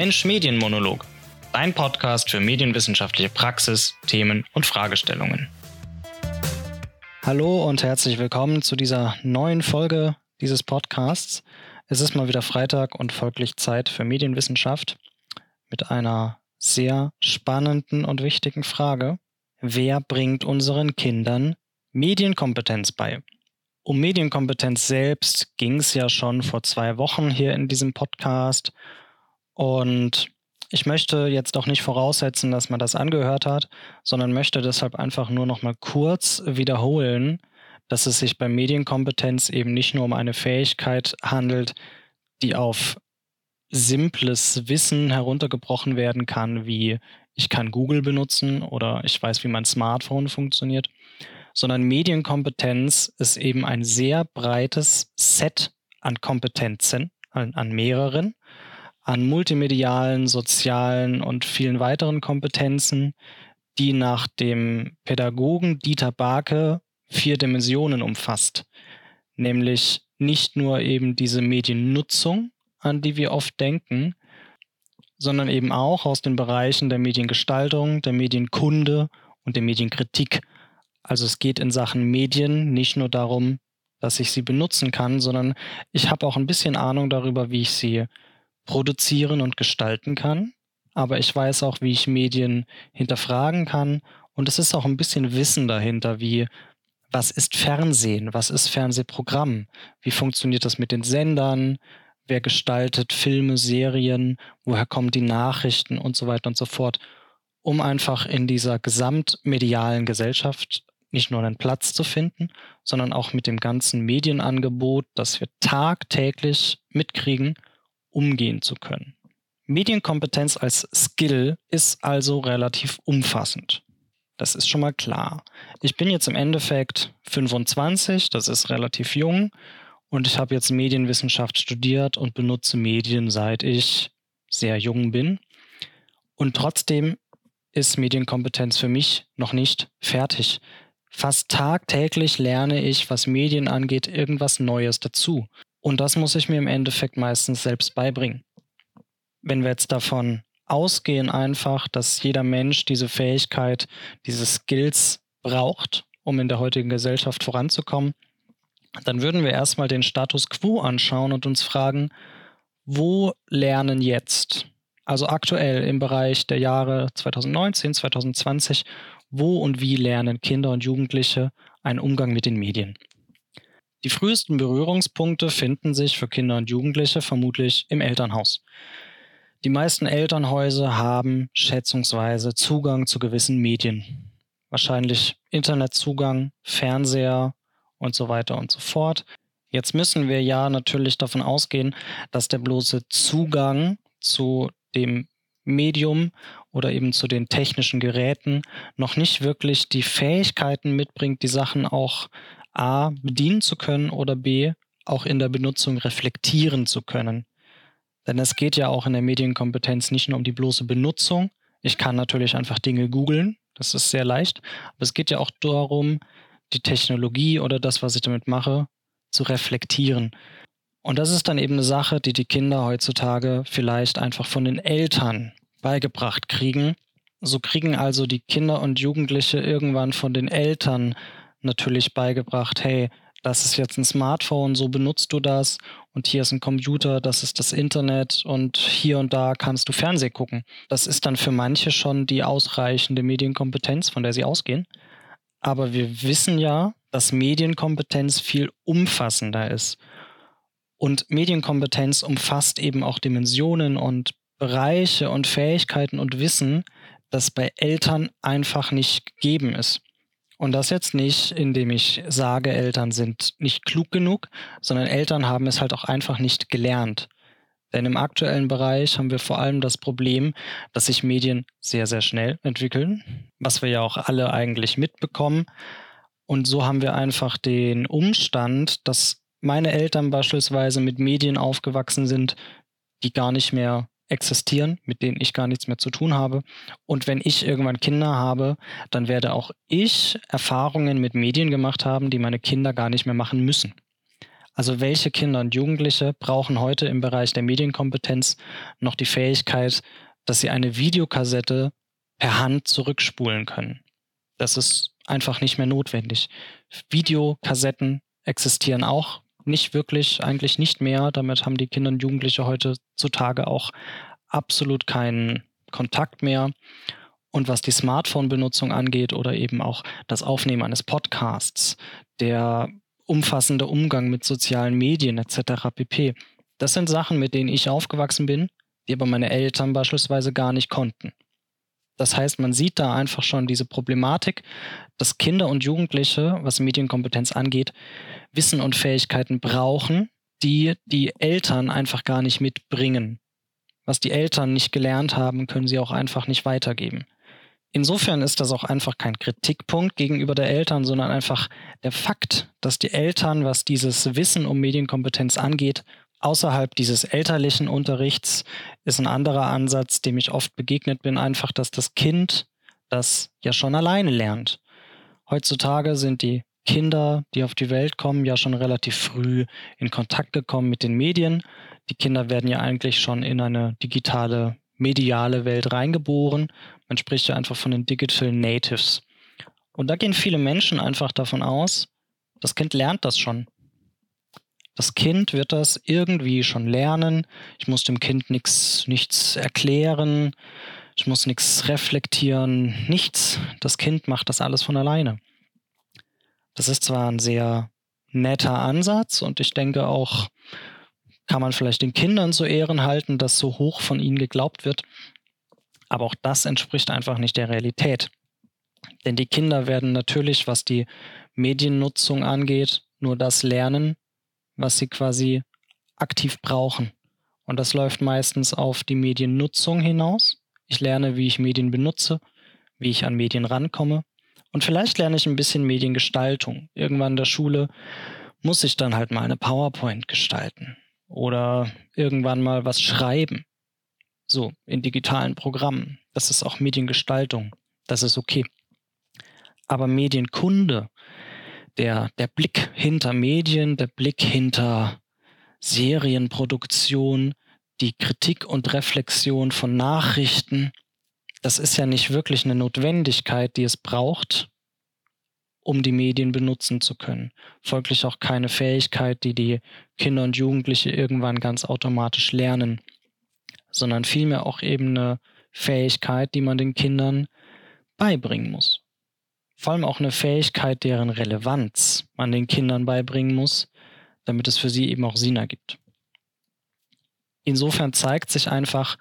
der Mensch-Medien-Monolog, dein Podcast für medienwissenschaftliche Praxis, Themen und Fragestellungen. Hallo und herzlich willkommen zu dieser neuen Folge dieses Podcasts. Es ist mal wieder Freitag und folglich Zeit für Medienwissenschaft mit einer sehr spannenden und wichtigen Frage. Wer bringt unseren Kindern Medienkompetenz bei? Um Medienkompetenz selbst ging es ja schon vor zwei Wochen hier in diesem Podcast. Und ich möchte jetzt auch nicht voraussetzen, dass man das angehört hat, sondern möchte deshalb einfach nur noch mal kurz wiederholen, dass es sich bei Medienkompetenz eben nicht nur um eine Fähigkeit handelt, die auf simples Wissen heruntergebrochen werden kann, wie ich kann Google benutzen oder ich weiß, wie mein Smartphone funktioniert, sondern Medienkompetenz ist eben ein sehr breites Set an Kompetenzen, an, an mehreren, an multimedialen, sozialen und vielen weiteren Kompetenzen, die nach dem Pädagogen Dieter Barke vier Dimensionen umfasst, nämlich nicht nur eben diese Mediennutzung, an die wir oft denken, sondern eben auch aus den Bereichen der Mediengestaltung, der Medienkunde und der Medienkritik. Also es geht in Sachen Medien nicht nur darum, dass ich sie benutzen kann, sondern ich habe auch ein bisschen Ahnung darüber, wie ich sie produzieren und gestalten kann. Aber ich weiß auch, wie ich Medien hinterfragen kann. Und es ist auch ein bisschen Wissen dahinter, wie was ist Fernsehen, was ist Fernsehprogramm, wie funktioniert das mit den Sendern, wer gestaltet Filme, Serien, woher kommen die Nachrichten und so weiter und so fort, um einfach in dieser gesamtmedialen Gesellschaft nicht nur einen Platz zu finden, sondern auch mit dem ganzen Medienangebot, das wir tagtäglich mitkriegen, umgehen zu können. Medienkompetenz als Skill ist also relativ umfassend. Das ist schon mal klar. Ich bin jetzt im Endeffekt 25, das ist relativ jung und ich habe jetzt Medienwissenschaft studiert und benutze Medien seit ich sehr jung bin. Und trotzdem ist Medienkompetenz für mich noch nicht fertig. Fast tagtäglich lerne ich, was Medien angeht, irgendwas Neues dazu. Und das muss ich mir im Endeffekt meistens selbst beibringen. Wenn wir jetzt davon ausgehen einfach, dass jeder Mensch diese Fähigkeit, diese Skills braucht, um in der heutigen Gesellschaft voranzukommen, dann würden wir erstmal den Status quo anschauen und uns fragen, wo lernen jetzt, also aktuell im Bereich der Jahre 2019, 2020, wo und wie lernen Kinder und Jugendliche einen Umgang mit den Medien? Die frühesten Berührungspunkte finden sich für Kinder und Jugendliche vermutlich im Elternhaus. Die meisten Elternhäuser haben schätzungsweise Zugang zu gewissen Medien. Wahrscheinlich Internetzugang, Fernseher und so weiter und so fort. Jetzt müssen wir ja natürlich davon ausgehen, dass der bloße Zugang zu dem Medium oder eben zu den technischen Geräten noch nicht wirklich die Fähigkeiten mitbringt, die Sachen auch A bedienen zu können oder B auch in der Benutzung reflektieren zu können. Denn es geht ja auch in der Medienkompetenz nicht nur um die bloße Benutzung. Ich kann natürlich einfach Dinge googeln, das ist sehr leicht, aber es geht ja auch darum, die Technologie oder das, was ich damit mache, zu reflektieren. Und das ist dann eben eine Sache, die die Kinder heutzutage vielleicht einfach von den Eltern beigebracht kriegen. So kriegen also die Kinder und Jugendliche irgendwann von den Eltern natürlich beigebracht, hey, das ist jetzt ein Smartphone, so benutzt du das und hier ist ein Computer, das ist das Internet und hier und da kannst du Fernsehen gucken. Das ist dann für manche schon die ausreichende Medienkompetenz, von der sie ausgehen. Aber wir wissen ja, dass Medienkompetenz viel umfassender ist. Und Medienkompetenz umfasst eben auch Dimensionen und Bereiche und Fähigkeiten und Wissen, das bei Eltern einfach nicht gegeben ist. Und das jetzt nicht, indem ich sage, Eltern sind nicht klug genug, sondern Eltern haben es halt auch einfach nicht gelernt. Denn im aktuellen Bereich haben wir vor allem das Problem, dass sich Medien sehr, sehr schnell entwickeln, was wir ja auch alle eigentlich mitbekommen. Und so haben wir einfach den Umstand, dass meine Eltern beispielsweise mit Medien aufgewachsen sind, die gar nicht mehr existieren, mit denen ich gar nichts mehr zu tun habe. Und wenn ich irgendwann Kinder habe, dann werde auch ich Erfahrungen mit Medien gemacht haben, die meine Kinder gar nicht mehr machen müssen. Also welche Kinder und Jugendliche brauchen heute im Bereich der Medienkompetenz noch die Fähigkeit, dass sie eine Videokassette per Hand zurückspulen können? Das ist einfach nicht mehr notwendig. Videokassetten existieren auch nicht wirklich, eigentlich nicht mehr. Damit haben die Kinder und Jugendliche heutzutage auch absolut keinen Kontakt mehr. Und was die Smartphone-Benutzung angeht oder eben auch das Aufnehmen eines Podcasts, der umfassende Umgang mit sozialen Medien etc. pp. Das sind Sachen, mit denen ich aufgewachsen bin, die aber meine Eltern beispielsweise gar nicht konnten. Das heißt, man sieht da einfach schon diese Problematik, dass Kinder und Jugendliche, was Medienkompetenz angeht, Wissen und Fähigkeiten brauchen, die die Eltern einfach gar nicht mitbringen. Was die Eltern nicht gelernt haben, können sie auch einfach nicht weitergeben. Insofern ist das auch einfach kein Kritikpunkt gegenüber der Eltern, sondern einfach der Fakt, dass die Eltern, was dieses Wissen um Medienkompetenz angeht, außerhalb dieses elterlichen Unterrichts ist ein anderer Ansatz, dem ich oft begegnet bin, einfach, dass das Kind das ja schon alleine lernt. Heutzutage sind die Kinder, die auf die Welt kommen, ja schon relativ früh in Kontakt gekommen mit den Medien. Die Kinder werden ja eigentlich schon in eine digitale mediale Welt reingeboren. Man spricht ja einfach von den Digital Natives. Und da gehen viele Menschen einfach davon aus, das Kind lernt das schon. Das Kind wird das irgendwie schon lernen. Ich muss dem Kind nichts, nichts erklären. Ich muss nichts reflektieren. Nichts. Das Kind macht das alles von alleine. Das ist zwar ein sehr netter Ansatz und ich denke auch, kann man vielleicht den Kindern zu Ehren halten, dass so hoch von ihnen geglaubt wird. Aber auch das entspricht einfach nicht der Realität. Denn die Kinder werden natürlich, was die Mediennutzung angeht, nur das lernen, was sie quasi aktiv brauchen. Und das läuft meistens auf die Mediennutzung hinaus. Ich lerne, wie ich Medien benutze, wie ich an Medien rankomme. Und vielleicht lerne ich ein bisschen Mediengestaltung. Irgendwann in der Schule muss ich dann halt mal eine PowerPoint gestalten oder irgendwann mal was schreiben. So, in digitalen Programmen. Das ist auch Mediengestaltung. Das ist okay. Aber Medienkunde, der, der Blick hinter Medien, der Blick hinter Serienproduktion, die Kritik und Reflexion von Nachrichten, das ist ja nicht wirklich eine Notwendigkeit, die es braucht, um die Medien benutzen zu können. Folglich auch keine Fähigkeit, die die Kinder und Jugendliche irgendwann ganz automatisch lernen, sondern vielmehr auch eben eine Fähigkeit, die man den Kindern beibringen muss. Vor allem auch eine Fähigkeit, deren Relevanz man den Kindern beibringen muss, damit es für sie eben auch Sinn ergibt. Insofern zeigt sich einfach,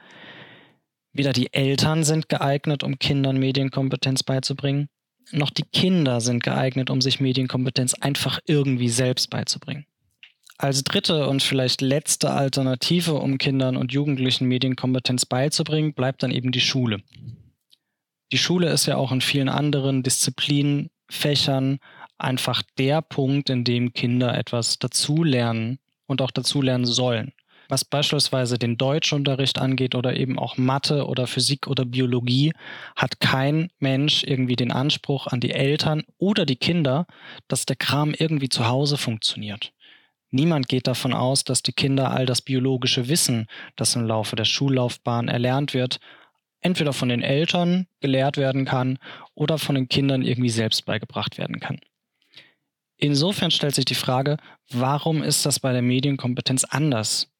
weder die Eltern sind geeignet, um Kindern Medienkompetenz beizubringen, noch die Kinder sind geeignet, um sich Medienkompetenz einfach irgendwie selbst beizubringen. Als dritte und vielleicht letzte Alternative, um Kindern und Jugendlichen Medienkompetenz beizubringen, bleibt dann eben die Schule. Die Schule ist ja auch in vielen anderen Disziplinen, Fächern einfach der Punkt, in dem Kinder etwas dazulernen und auch dazulernen sollen was beispielsweise den Deutschunterricht angeht oder eben auch Mathe oder Physik oder Biologie, hat kein Mensch irgendwie den Anspruch an die Eltern oder die Kinder, dass der Kram irgendwie zu Hause funktioniert. Niemand geht davon aus, dass die Kinder all das biologische Wissen, das im Laufe der Schullaufbahn erlernt wird, entweder von den Eltern gelehrt werden kann oder von den Kindern irgendwie selbst beigebracht werden kann. Insofern stellt sich die Frage, warum ist das bei der Medienkompetenz anders?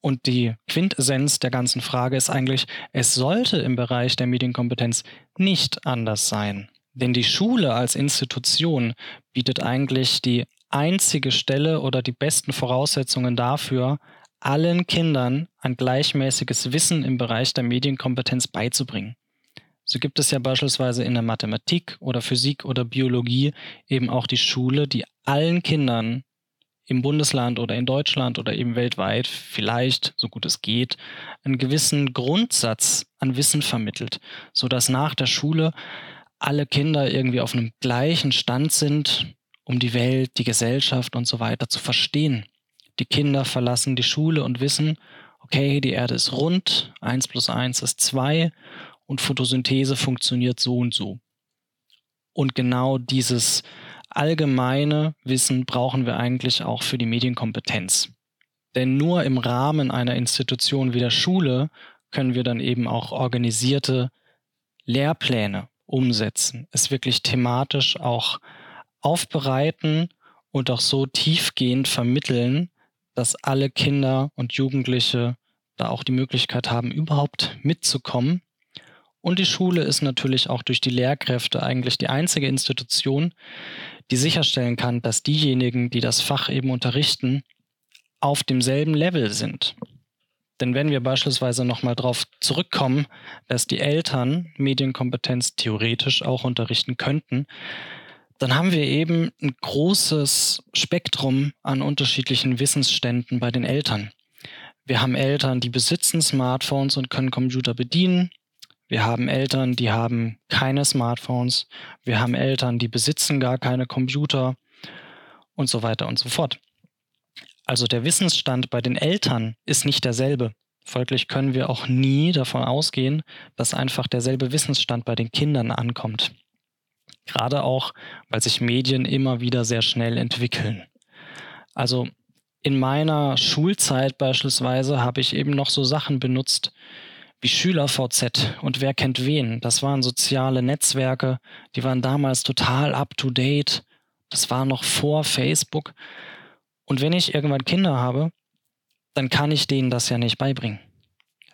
Und die Quintessenz der ganzen Frage ist eigentlich, es sollte im Bereich der Medienkompetenz nicht anders sein. Denn die Schule als Institution bietet eigentlich die einzige Stelle oder die besten Voraussetzungen dafür, allen Kindern ein gleichmäßiges Wissen im Bereich der Medienkompetenz beizubringen. So gibt es ja beispielsweise in der Mathematik oder Physik oder Biologie eben auch die Schule, die allen Kindern im Bundesland oder in Deutschland oder eben weltweit vielleicht, so gut es geht, einen gewissen Grundsatz an Wissen vermittelt, sodass nach der Schule alle Kinder irgendwie auf einem gleichen Stand sind, um die Welt, die Gesellschaft und so weiter zu verstehen. Die Kinder verlassen die Schule und wissen, okay, die Erde ist rund, 1 plus 1 ist 2 und Photosynthese funktioniert so und so. Und genau dieses allgemeine Wissen brauchen wir eigentlich auch für die Medienkompetenz. Denn nur im Rahmen einer Institution wie der Schule können wir dann eben auch organisierte Lehrpläne umsetzen, es wirklich thematisch auch aufbereiten und auch so tiefgehend vermitteln, dass alle Kinder und Jugendliche da auch die Möglichkeit haben, überhaupt mitzukommen. Und die Schule ist natürlich auch durch die Lehrkräfte eigentlich die einzige Institution, die sicherstellen kann, dass diejenigen, die das Fach eben unterrichten, auf demselben Level sind. Denn wenn wir beispielsweise nochmal darauf zurückkommen, dass die Eltern Medienkompetenz theoretisch auch unterrichten könnten, dann haben wir eben ein großes Spektrum an unterschiedlichen Wissensständen bei den Eltern. Wir haben Eltern, die besitzen Smartphones und können Computer bedienen. Wir haben Eltern, die haben keine Smartphones. Wir haben Eltern, die besitzen gar keine Computer und so weiter und so fort. Also der Wissensstand bei den Eltern ist nicht derselbe. Folglich können wir auch nie davon ausgehen, dass einfach derselbe Wissensstand bei den Kindern ankommt. Gerade auch, weil sich Medien immer wieder sehr schnell entwickeln. Also in meiner Schulzeit beispielsweise habe ich eben noch so Sachen benutzt wie SchülerVZ und wer kennt wen. Das waren soziale Netzwerke, die waren damals total up-to-date. Das war noch vor Facebook. Und wenn ich irgendwann Kinder habe, dann kann ich denen das ja nicht beibringen.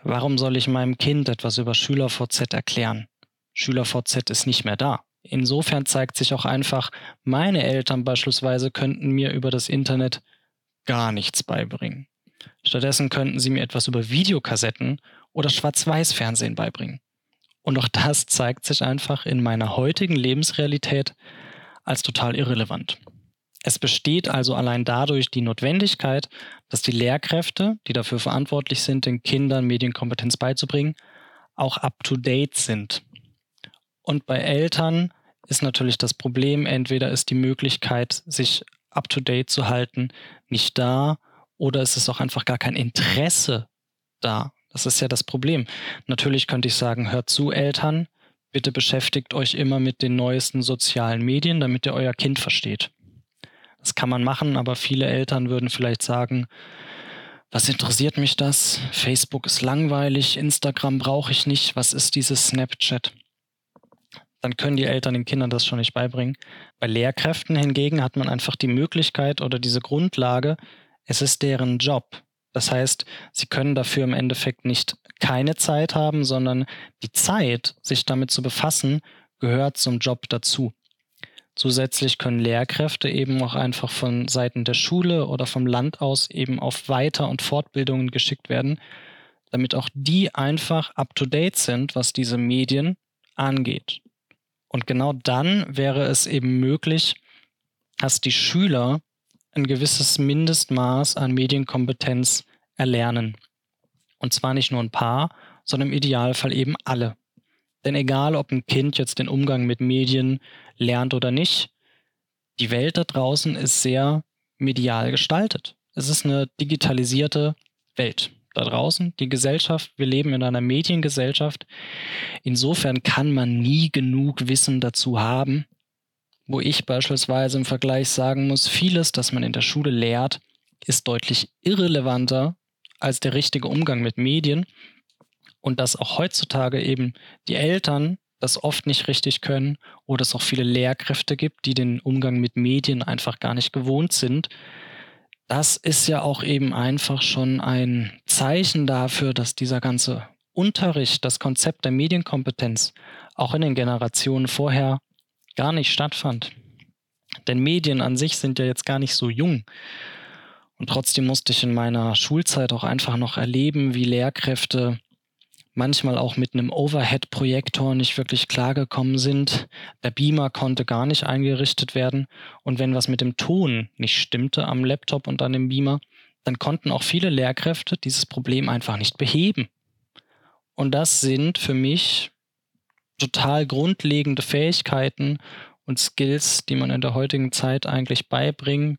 Warum soll ich meinem Kind etwas über SchülerVZ erklären? SchülerVZ ist nicht mehr da. Insofern zeigt sich auch einfach, meine Eltern beispielsweise könnten mir über das Internet gar nichts beibringen. Stattdessen könnten sie mir etwas über Videokassetten oder Schwarz-Weiß-Fernsehen beibringen. Und auch das zeigt sich einfach in meiner heutigen Lebensrealität als total irrelevant. Es besteht also allein dadurch die Notwendigkeit, dass die Lehrkräfte, die dafür verantwortlich sind, den Kindern Medienkompetenz beizubringen, auch up-to-date sind. Und bei Eltern ist natürlich das Problem, entweder ist die Möglichkeit, sich up-to-date zu halten, nicht da oder ist es auch einfach gar kein Interesse da. Das ist ja das Problem. Natürlich könnte ich sagen, hört zu, Eltern, bitte beschäftigt euch immer mit den neuesten sozialen Medien, damit ihr euer Kind versteht. Das kann man machen, aber viele Eltern würden vielleicht sagen, was interessiert mich das? Facebook ist langweilig, Instagram brauche ich nicht, was ist dieses Snapchat? Dann können die Eltern den Kindern das schon nicht beibringen. Bei Lehrkräften hingegen hat man einfach die Möglichkeit oder diese Grundlage, es ist deren Job. Das heißt, sie können dafür im Endeffekt nicht keine Zeit haben, sondern die Zeit, sich damit zu befassen, gehört zum Job dazu. Zusätzlich können Lehrkräfte eben auch einfach von Seiten der Schule oder vom Land aus eben auf Weiter- und Fortbildungen geschickt werden, damit auch die einfach up-to-date sind, was diese Medien angeht. Und genau dann wäre es eben möglich, dass die Schüler ein gewisses Mindestmaß an Medienkompetenz erlernen. Und zwar nicht nur ein paar, sondern im Idealfall eben alle. Denn egal, ob ein Kind jetzt den Umgang mit Medien lernt oder nicht, die Welt da draußen ist sehr medial gestaltet. Es ist eine digitalisierte Welt da draußen, die Gesellschaft. Wir leben in einer Mediengesellschaft. Insofern kann man nie genug Wissen dazu haben, wo ich beispielsweise im Vergleich sagen muss, vieles, das man in der Schule lehrt, ist deutlich irrelevanter als der richtige Umgang mit Medien und dass auch heutzutage eben die Eltern das oft nicht richtig können oder es auch viele Lehrkräfte gibt, die den Umgang mit Medien einfach gar nicht gewohnt sind. Das ist ja auch eben einfach schon ein Zeichen dafür, dass dieser ganze Unterricht, das Konzept der Medienkompetenz auch in den Generationen vorher gar nicht stattfand. Denn Medien an sich sind ja jetzt gar nicht so jung. Und trotzdem musste ich in meiner Schulzeit auch einfach noch erleben, wie Lehrkräfte manchmal auch mit einem Overhead-Projektor nicht wirklich klargekommen sind. Der Beamer konnte gar nicht eingerichtet werden. Und wenn was mit dem Ton nicht stimmte am Laptop und an dem Beamer, dann konnten auch viele Lehrkräfte dieses Problem einfach nicht beheben. Und das sind für mich total grundlegende Fähigkeiten und Skills, die man in der heutigen Zeit eigentlich beibringen,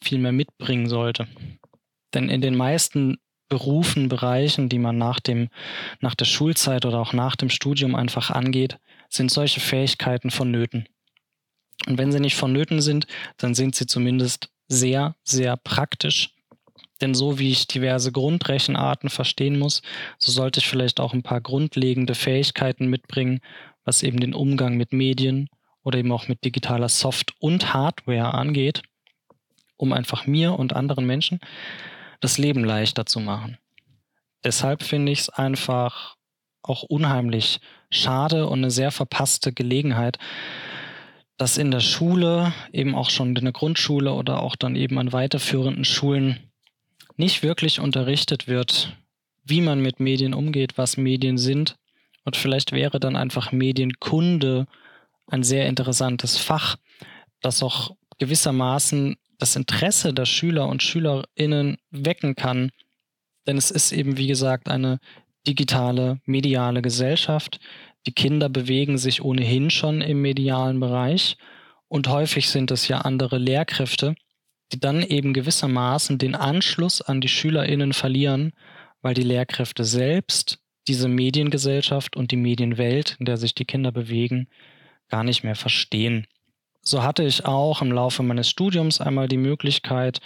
viel mehr mitbringen sollte. Denn in den meisten Berufen, Bereichen, die man nach, dem, nach der Schulzeit oder auch nach dem Studium einfach angeht, sind solche Fähigkeiten vonnöten. Und wenn sie nicht vonnöten sind, dann sind sie zumindest sehr, sehr praktisch. Denn so wie ich diverse Grundrechenarten verstehen muss, so sollte ich vielleicht auch ein paar grundlegende Fähigkeiten mitbringen, was eben den Umgang mit Medien oder eben auch mit digitaler Soft- und Hardware angeht, um einfach mir und anderen Menschen das Leben leichter zu machen. Deshalb finde ich es einfach auch unheimlich schade und eine sehr verpasste Gelegenheit, dass in der Schule, eben auch schon in der Grundschule oder auch dann eben an weiterführenden Schulen nicht wirklich unterrichtet wird, wie man mit Medien umgeht, was Medien sind. Und vielleicht wäre dann einfach Medienkunde ein sehr interessantes Fach, das auch gewissermaßen das Interesse der Schüler und Schülerinnen wecken kann. Denn es ist eben, wie gesagt, eine digitale, mediale Gesellschaft, die Kinder bewegen sich ohnehin schon im medialen Bereich und häufig sind es ja andere Lehrkräfte, die dann eben gewissermaßen den Anschluss an die Schülerinnen verlieren, weil die Lehrkräfte selbst diese Mediengesellschaft und die Medienwelt, in der sich die Kinder bewegen, gar nicht mehr verstehen. So hatte ich auch im Laufe meines Studiums einmal die Möglichkeit,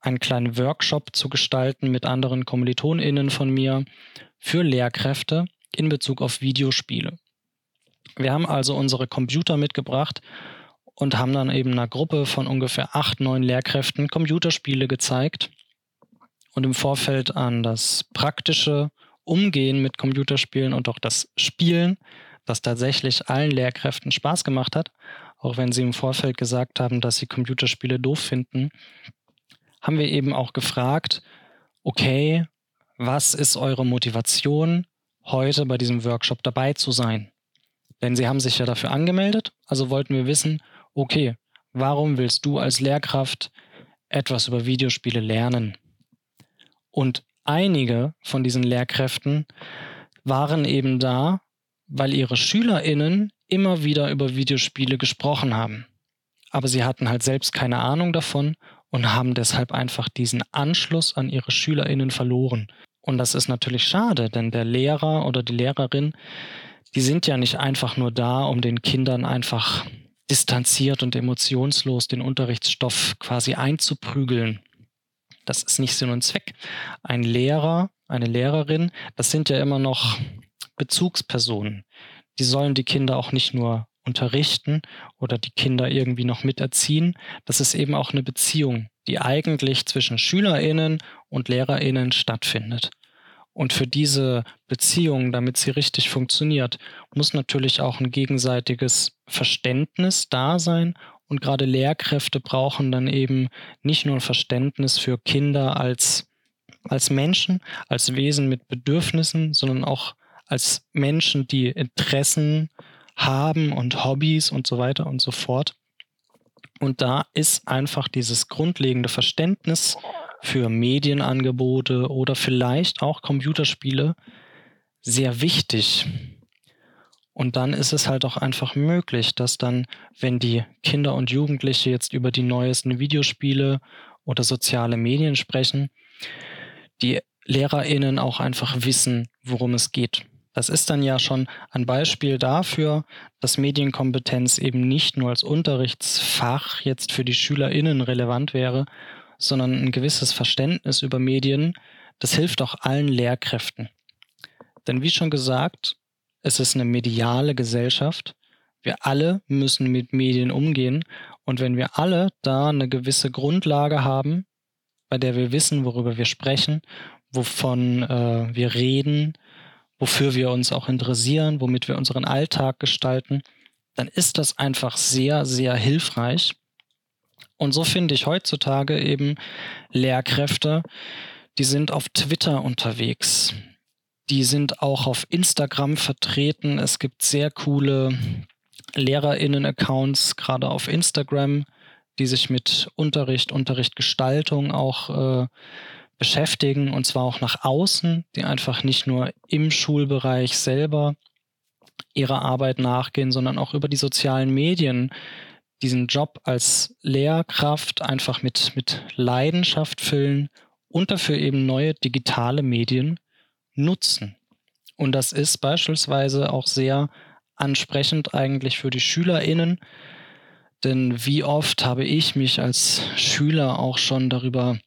einen kleinen Workshop zu gestalten mit anderen Kommilitoninnen von mir für Lehrkräfte, in Bezug auf Videospiele. Wir haben also unsere Computer mitgebracht und haben dann eben einer Gruppe von ungefähr acht, neun Lehrkräften Computerspiele gezeigt und im Vorfeld an das praktische Umgehen mit Computerspielen und auch das Spielen, das tatsächlich allen Lehrkräften Spaß gemacht hat, auch wenn sie im Vorfeld gesagt haben, dass sie Computerspiele doof finden, haben wir eben auch gefragt, okay, was ist eure Motivation? heute bei diesem Workshop dabei zu sein. Denn sie haben sich ja dafür angemeldet, also wollten wir wissen, okay, warum willst du als Lehrkraft etwas über Videospiele lernen? Und einige von diesen Lehrkräften waren eben da, weil ihre Schülerinnen immer wieder über Videospiele gesprochen haben. Aber sie hatten halt selbst keine Ahnung davon und haben deshalb einfach diesen Anschluss an ihre Schülerinnen verloren. Und das ist natürlich schade, denn der Lehrer oder die Lehrerin, die sind ja nicht einfach nur da, um den Kindern einfach distanziert und emotionslos den Unterrichtsstoff quasi einzuprügeln. Das ist nicht Sinn und Zweck. Ein Lehrer, eine Lehrerin, das sind ja immer noch Bezugspersonen. Die sollen die Kinder auch nicht nur unterrichten oder die Kinder irgendwie noch miterziehen. Das ist eben auch eine Beziehung, die eigentlich zwischen Schülerinnen und Lehrerinnen stattfindet. Und für diese Beziehung, damit sie richtig funktioniert, muss natürlich auch ein gegenseitiges Verständnis da sein. Und gerade Lehrkräfte brauchen dann eben nicht nur ein Verständnis für Kinder als, als Menschen, als Wesen mit Bedürfnissen, sondern auch als Menschen, die Interessen haben und Hobbys und so weiter und so fort. Und da ist einfach dieses grundlegende Verständnis für Medienangebote oder vielleicht auch Computerspiele sehr wichtig. Und dann ist es halt auch einfach möglich, dass dann, wenn die Kinder und Jugendliche jetzt über die neuesten Videospiele oder soziale Medien sprechen, die Lehrerinnen auch einfach wissen, worum es geht. Das ist dann ja schon ein Beispiel dafür, dass Medienkompetenz eben nicht nur als Unterrichtsfach jetzt für die Schülerinnen relevant wäre, sondern ein gewisses Verständnis über Medien, das hilft auch allen Lehrkräften. Denn wie schon gesagt, es ist eine mediale Gesellschaft. Wir alle müssen mit Medien umgehen. Und wenn wir alle da eine gewisse Grundlage haben, bei der wir wissen, worüber wir sprechen, wovon äh, wir reden, wofür wir uns auch interessieren, womit wir unseren Alltag gestalten, dann ist das einfach sehr, sehr hilfreich. Und so finde ich heutzutage eben Lehrkräfte, die sind auf Twitter unterwegs. Die sind auch auf Instagram vertreten. Es gibt sehr coole Lehrerinnen-Accounts, gerade auf Instagram, die sich mit Unterricht, Unterrichtgestaltung auch äh, beschäftigen und zwar auch nach außen, die einfach nicht nur im Schulbereich selber ihrer Arbeit nachgehen, sondern auch über die sozialen Medien diesen Job als Lehrkraft einfach mit, mit Leidenschaft füllen und dafür eben neue digitale Medien nutzen. Und das ist beispielsweise auch sehr ansprechend eigentlich für die SchülerInnen, Denn wie oft habe ich mich als Schüler auch schon darüber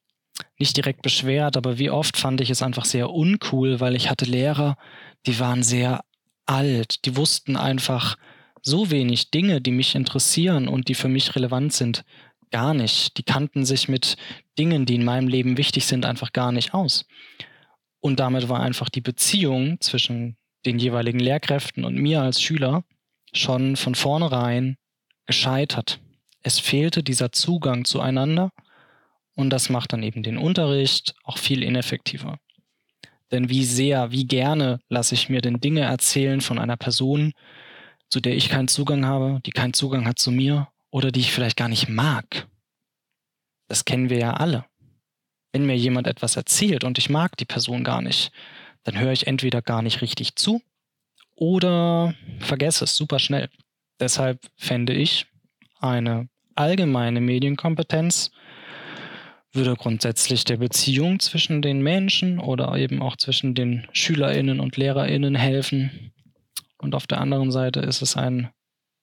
nicht direkt beschwert, aber wie oft fand ich es einfach sehr uncool, weil ich hatte Lehrer, die waren sehr alt, die wussten einfach so wenig Dinge, die mich interessieren und die für mich relevant sind, gar nicht. Die kannten sich mit Dingen, die in meinem Leben wichtig sind, einfach gar nicht aus. Und damit war einfach die Beziehung zwischen den jeweiligen Lehrkräften und mir als Schüler schon von vornherein gescheitert. Es fehlte dieser Zugang zueinander und das macht dann eben den Unterricht auch viel ineffektiver. Denn wie sehr, wie gerne lasse ich mir denn Dinge erzählen von einer Person, zu der ich keinen Zugang habe, die keinen Zugang hat zu mir oder die ich vielleicht gar nicht mag. Das kennen wir ja alle. Wenn mir jemand etwas erzählt und ich mag die Person gar nicht, dann höre ich entweder gar nicht richtig zu oder vergesse es super schnell. Deshalb fände ich, eine allgemeine Medienkompetenz würde grundsätzlich der Beziehung zwischen den Menschen oder eben auch zwischen den Schülerinnen und Lehrerinnen helfen. Und auf der anderen Seite ist es ein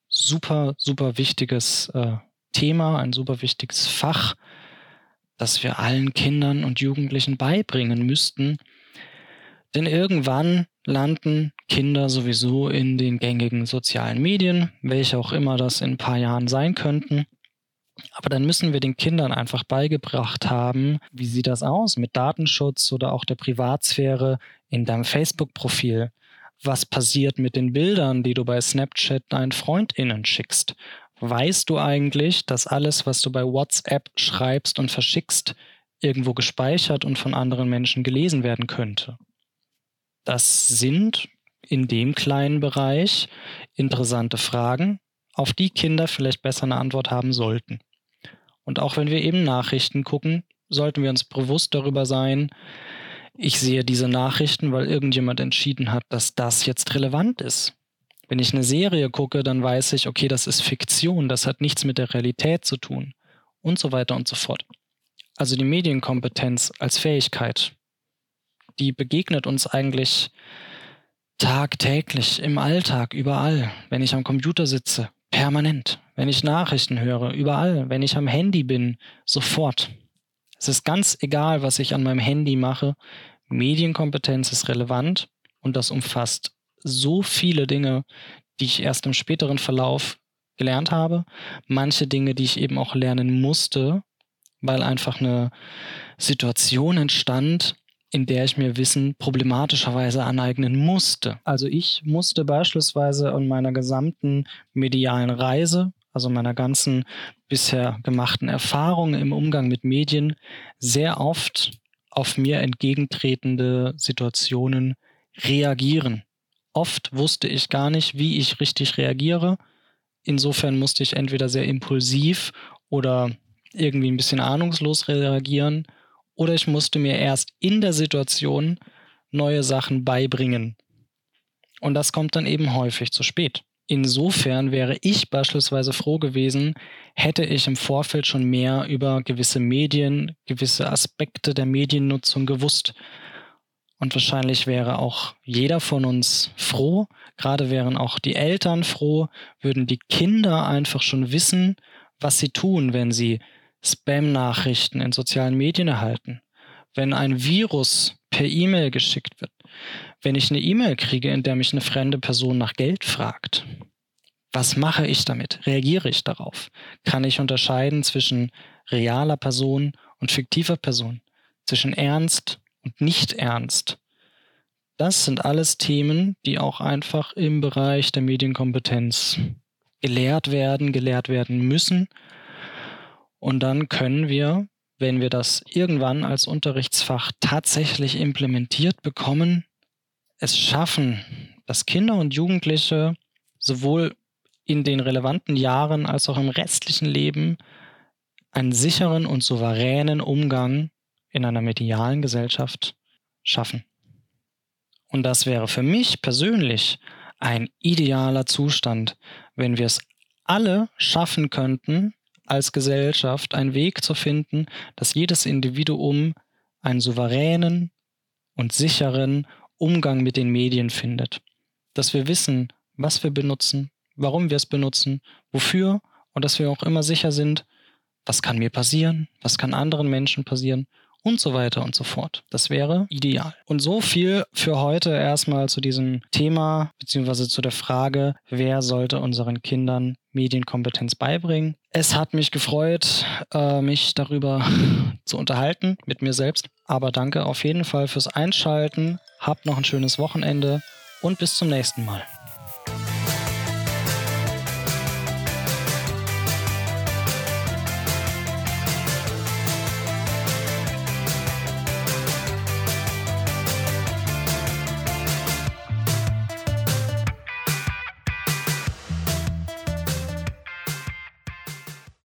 super, super wichtiges äh, Thema, ein super wichtiges Fach, das wir allen Kindern und Jugendlichen beibringen müssten. Denn irgendwann landen Kinder sowieso in den gängigen sozialen Medien, welche auch immer das in ein paar Jahren sein könnten. Aber dann müssen wir den Kindern einfach beigebracht haben, wie sieht das aus mit Datenschutz oder auch der Privatsphäre in deinem Facebook-Profil? Was passiert mit den Bildern, die du bei Snapchat deinen Freundinnen schickst? Weißt du eigentlich, dass alles, was du bei WhatsApp schreibst und verschickst, irgendwo gespeichert und von anderen Menschen gelesen werden könnte? Das sind in dem kleinen Bereich interessante Fragen, auf die Kinder vielleicht besser eine Antwort haben sollten. Und auch wenn wir eben Nachrichten gucken, sollten wir uns bewusst darüber sein, ich sehe diese Nachrichten, weil irgendjemand entschieden hat, dass das jetzt relevant ist. Wenn ich eine Serie gucke, dann weiß ich, okay, das ist Fiktion, das hat nichts mit der Realität zu tun und so weiter und so fort. Also die Medienkompetenz als Fähigkeit, die begegnet uns eigentlich tagtäglich im Alltag, überall, wenn ich am Computer sitze, Permanent. Wenn ich Nachrichten höre, überall. Wenn ich am Handy bin, sofort. Es ist ganz egal, was ich an meinem Handy mache. Medienkompetenz ist relevant und das umfasst so viele Dinge, die ich erst im späteren Verlauf gelernt habe. Manche Dinge, die ich eben auch lernen musste, weil einfach eine Situation entstand, in der ich mir Wissen problematischerweise aneignen musste. Also ich musste beispielsweise in meiner gesamten medialen Reise, also meiner ganzen bisher gemachten Erfahrungen im Umgang mit Medien, sehr oft auf mir entgegentretende Situationen reagieren. Oft wusste ich gar nicht, wie ich richtig reagiere. Insofern musste ich entweder sehr impulsiv oder irgendwie ein bisschen ahnungslos reagieren oder ich musste mir erst in der Situation neue Sachen beibringen. Und das kommt dann eben häufig zu spät. Insofern wäre ich beispielsweise froh gewesen, hätte ich im Vorfeld schon mehr über gewisse Medien, gewisse Aspekte der Mediennutzung gewusst. Und wahrscheinlich wäre auch jeder von uns froh, gerade wären auch die Eltern froh, würden die Kinder einfach schon wissen, was sie tun, wenn sie Spam-Nachrichten in sozialen Medien erhalten, wenn ein Virus per E-Mail geschickt wird, wenn ich eine E-Mail kriege, in der mich eine fremde Person nach Geld fragt. Was mache ich damit? Reagiere ich darauf? Kann ich unterscheiden zwischen realer Person und fiktiver Person, zwischen ernst und nicht ernst? Das sind alles Themen, die auch einfach im Bereich der Medienkompetenz gelehrt werden, gelehrt werden müssen und dann können wir, wenn wir das irgendwann als Unterrichtsfach tatsächlich implementiert bekommen, es schaffen, dass Kinder und Jugendliche sowohl in den relevanten Jahren als auch im restlichen Leben einen sicheren und souveränen Umgang in einer medialen Gesellschaft schaffen. Und das wäre für mich persönlich ein idealer Zustand, wenn wir es alle schaffen könnten, als Gesellschaft einen Weg zu finden, dass jedes Individuum einen souveränen und sicheren Umgang mit den Medien findet. Dass wir wissen, was wir benutzen, warum wir es benutzen, wofür und dass wir auch immer sicher sind, was kann mir passieren, was kann anderen Menschen passieren und so weiter und so fort. Das wäre ideal. Und so viel für heute erstmal zu diesem Thema beziehungsweise zu der Frage, wer sollte unseren Kindern Medienkompetenz beibringen. Es hat mich gefreut, äh, mich darüber zu unterhalten mit mir selbst. Aber danke auf jeden Fall fürs Einschalten. Habt noch ein schönes Wochenende und bis zum nächsten Mal.